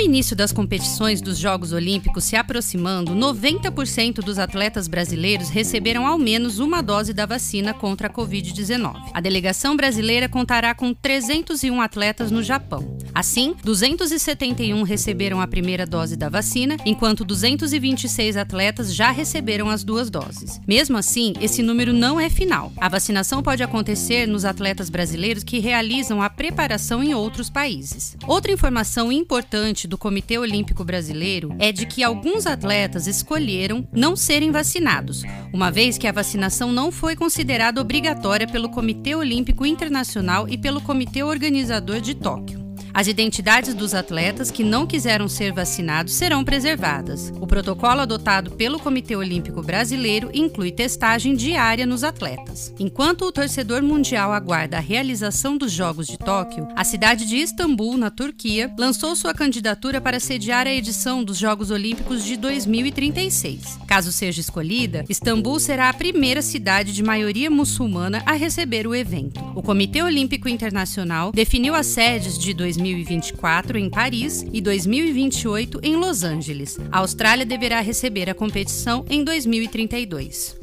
o início das competições dos Jogos Olímpicos se aproximando, 90% dos atletas brasileiros receberam ao menos uma dose da vacina contra a Covid-19. A delegação brasileira contará com 301 atletas no Japão. Assim, 271 receberam a primeira dose da vacina, enquanto 226 atletas já receberam as duas doses. Mesmo assim, esse número não é final. A vacinação pode acontecer nos atletas brasileiros que realizam a preparação em outros países. Outra informação importante do Comitê Olímpico Brasileiro é de que alguns atletas escolheram não serem vacinados, uma vez que a vacinação não foi considerada obrigatória pelo Comitê Olímpico Internacional e pelo Comitê Organizador de Tóquio. As identidades dos atletas que não quiseram ser vacinados serão preservadas. O protocolo adotado pelo Comitê Olímpico Brasileiro inclui testagem diária nos atletas. Enquanto o torcedor mundial aguarda a realização dos Jogos de Tóquio, a cidade de Istambul, na Turquia, lançou sua candidatura para sediar a edição dos Jogos Olímpicos de 2036. Caso seja escolhida, Istambul será a primeira cidade de maioria muçulmana a receber o evento. O Comitê Olímpico Internacional definiu as sedes de 2036 2024 em Paris e 2028 em Los Angeles. A Austrália deverá receber a competição em 2032.